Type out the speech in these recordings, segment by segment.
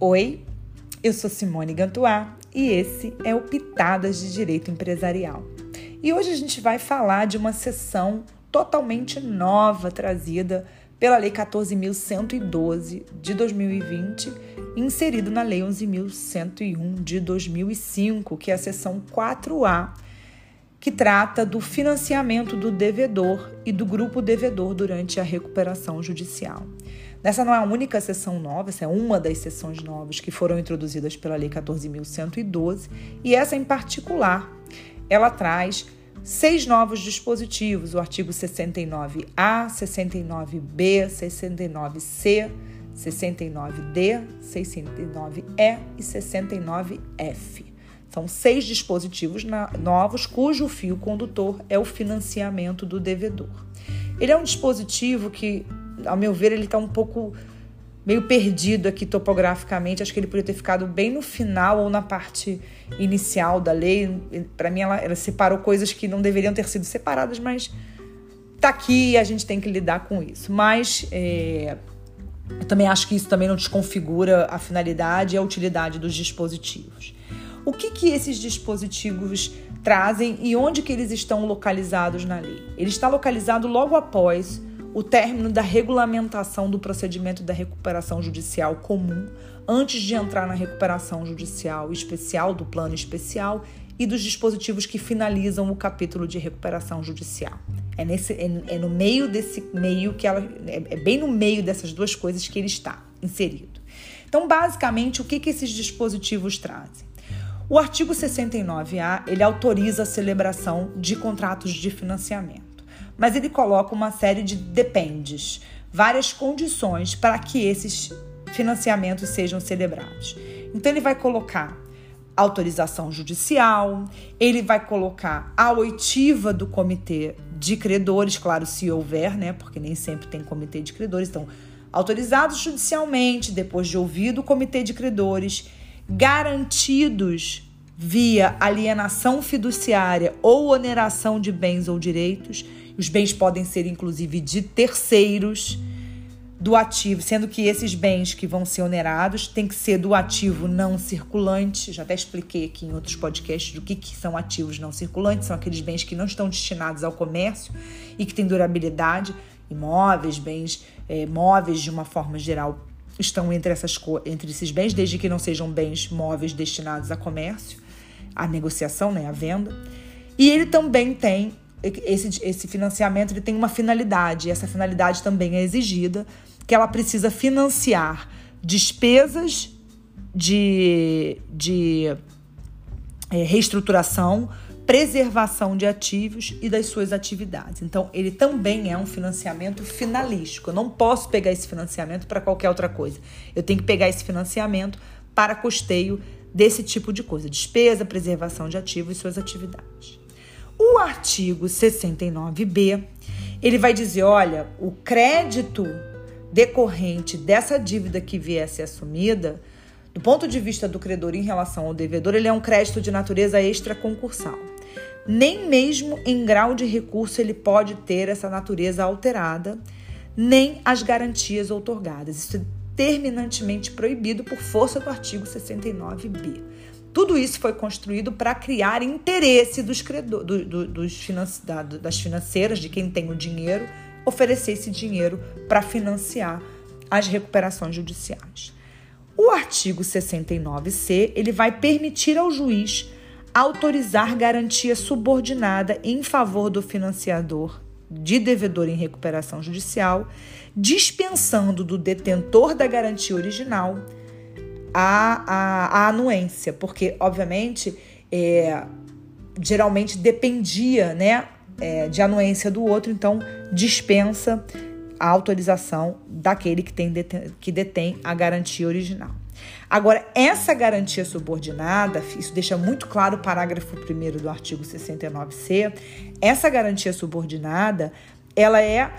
Oi, eu sou Simone Gantuá e esse é o Pitadas de Direito Empresarial. E hoje a gente vai falar de uma sessão totalmente nova trazida pela Lei 14.112 de 2020, inserido na Lei 11.101 de 2005, que é a seção 4A, que trata do financiamento do devedor e do grupo devedor durante a recuperação judicial. Essa não é a única sessão nova, essa é uma das sessões novas que foram introduzidas pela Lei 14.112 e essa em particular, ela traz seis novos dispositivos, o artigo 69A, 69B, 69C, 69D, 69E e 69F. São seis dispositivos novos cujo fio condutor é o financiamento do devedor. Ele é um dispositivo que ao meu ver, ele está um pouco meio perdido aqui topograficamente. Acho que ele poderia ter ficado bem no final ou na parte inicial da lei. Para mim, ela, ela, separou coisas que não deveriam ter sido separadas, mas tá aqui e a gente tem que lidar com isso. Mas é, eu também acho que isso também não desconfigura a finalidade e a utilidade dos dispositivos. O que, que esses dispositivos trazem e onde que eles estão localizados na lei? Ele está localizado logo após o término da regulamentação do procedimento da recuperação judicial comum, antes de entrar na recuperação judicial especial, do plano especial e dos dispositivos que finalizam o capítulo de recuperação judicial. É, nesse, é, é no meio desse meio que ela. É, é, bem no meio dessas duas coisas que ele está inserido. Então, basicamente, o que, que esses dispositivos trazem? O artigo 69A ele autoriza a celebração de contratos de financiamento mas ele coloca uma série de dependes, várias condições para que esses financiamentos sejam celebrados. Então ele vai colocar autorização judicial, ele vai colocar a oitiva do comitê de credores, claro, se houver, né? Porque nem sempre tem comitê de credores, então autorizados judicialmente, depois de ouvido o comitê de credores, garantidos via alienação fiduciária ou oneração de bens ou direitos os bens podem ser inclusive de terceiros do ativo, sendo que esses bens que vão ser onerados têm que ser do ativo não circulante. Já até expliquei aqui em outros podcasts do que, que são ativos não circulantes, são aqueles bens que não estão destinados ao comércio e que têm durabilidade, imóveis, bens é, móveis de uma forma geral estão entre, essas, entre esses bens, desde que não sejam bens móveis destinados a comércio, a negociação, né, a venda. E ele também tem esse, esse financiamento ele tem uma finalidade, e essa finalidade também é exigida, que ela precisa financiar despesas de, de é, reestruturação, preservação de ativos e das suas atividades. Então, ele também é um financiamento finalístico. Eu não posso pegar esse financiamento para qualquer outra coisa. Eu tenho que pegar esse financiamento para custeio desse tipo de coisa: despesa, preservação de ativos e suas atividades. O artigo 69b, ele vai dizer, olha, o crédito decorrente dessa dívida que viesse assumida, do ponto de vista do credor em relação ao devedor, ele é um crédito de natureza extraconcursal. Nem mesmo em grau de recurso ele pode ter essa natureza alterada, nem as garantias outorgadas. Isso é terminantemente proibido por força do artigo 69b. Tudo isso foi construído para criar interesse dos credores, do, do, dos finan das financeiras, de quem tem o dinheiro, oferecer esse dinheiro para financiar as recuperações judiciais. O artigo 69C ele vai permitir ao juiz autorizar garantia subordinada em favor do financiador de devedor em recuperação judicial, dispensando do detentor da garantia original a, a, a anuência, porque, obviamente, é, geralmente dependia né, é, de anuência do outro, então dispensa a autorização daquele que, tem, que detém a garantia original. Agora, essa garantia subordinada, isso deixa muito claro o parágrafo 1 do artigo 69C, essa garantia subordinada, ela é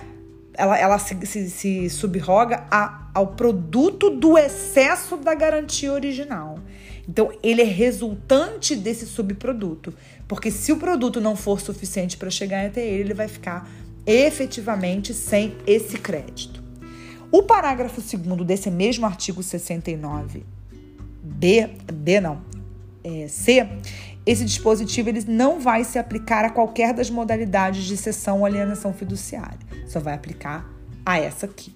ela, ela se, se, se subroga a, ao produto do excesso da garantia original. Então, ele é resultante desse subproduto. Porque se o produto não for suficiente para chegar até ele, ele vai ficar efetivamente sem esse crédito. O parágrafo 2 desse mesmo artigo 69 B, B não, é, C, esse dispositivo ele não vai se aplicar a qualquer das modalidades de cessão ou alienação fiduciária. Só vai aplicar a essa aqui.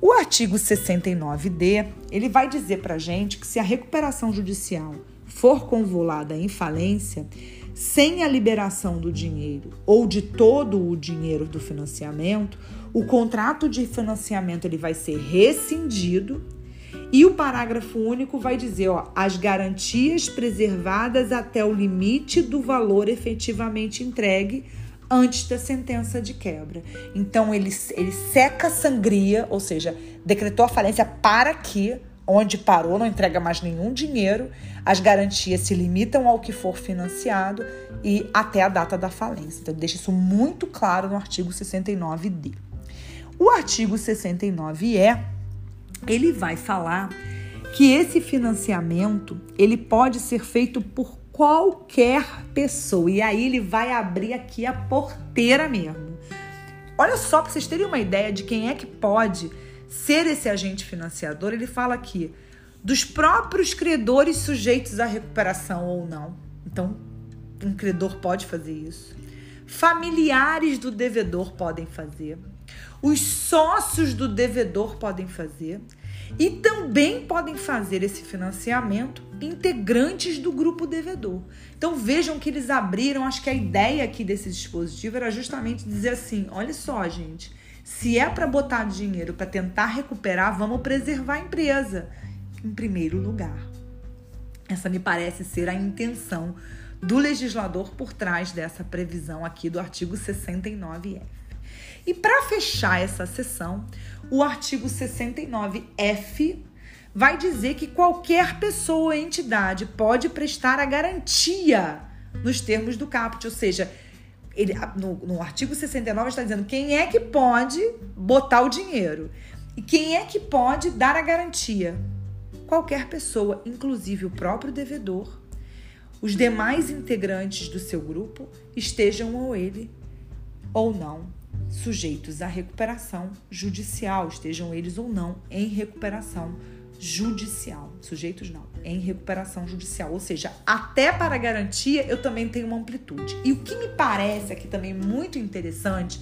O artigo 69D, ele vai dizer para gente que se a recuperação judicial for convolada em falência, sem a liberação do dinheiro ou de todo o dinheiro do financiamento, o contrato de financiamento ele vai ser rescindido e o parágrafo único vai dizer, ó, as garantias preservadas até o limite do valor efetivamente entregue antes da sentença de quebra. Então ele, ele seca a sangria, ou seja, decretou a falência para que onde parou, não entrega mais nenhum dinheiro, as garantias se limitam ao que for financiado e até a data da falência. Então, deixa isso muito claro no artigo 69D. O artigo 69E, ele vai falar que esse financiamento, ele pode ser feito por qualquer pessoa. E aí ele vai abrir aqui a porteira mesmo. Olha só para vocês terem uma ideia de quem é que pode ser esse agente financiador, ele fala aqui dos próprios credores sujeitos à recuperação ou não. Então, um credor pode fazer isso. Familiares do devedor podem fazer. Os sócios do devedor podem fazer. E também podem fazer esse financiamento integrantes do grupo devedor. Então vejam que eles abriram, acho que a ideia aqui desse dispositivo era justamente dizer assim: olha só, gente, se é para botar dinheiro para tentar recuperar, vamos preservar a empresa em primeiro lugar. Essa me parece ser a intenção do legislador por trás dessa previsão aqui do artigo 69F. E para fechar essa sessão, o artigo 69F vai dizer que qualquer pessoa ou entidade pode prestar a garantia nos termos do caput, ou seja, ele, no, no artigo 69 está dizendo quem é que pode botar o dinheiro e quem é que pode dar a garantia. Qualquer pessoa, inclusive o próprio devedor, os demais integrantes do seu grupo, estejam ou ele ou não sujeitos à recuperação judicial, estejam eles ou não em recuperação judicial. Sujeitos não, em recuperação judicial. Ou seja, até para garantia eu também tenho uma amplitude. E o que me parece aqui também muito interessante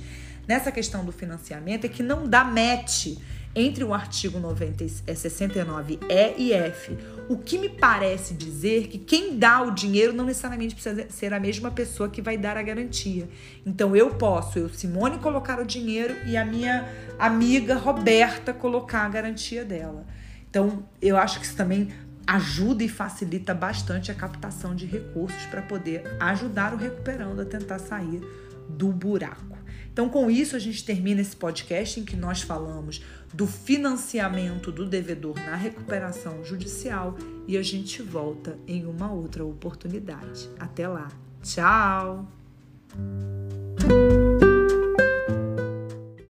nessa questão do financiamento é que não dá match entre o artigo 90, 69E é, e F. O que me parece dizer que quem dá o dinheiro não necessariamente precisa ser a mesma pessoa que vai dar a garantia. Então eu posso, eu, Simone, colocar o dinheiro e a minha amiga Roberta colocar a garantia dela. Então, eu acho que isso também ajuda e facilita bastante a captação de recursos para poder ajudar o recuperando a tentar sair do buraco. Então, com isso, a gente termina esse podcast em que nós falamos do financiamento do devedor na recuperação judicial e a gente volta em uma outra oportunidade. Até lá. Tchau!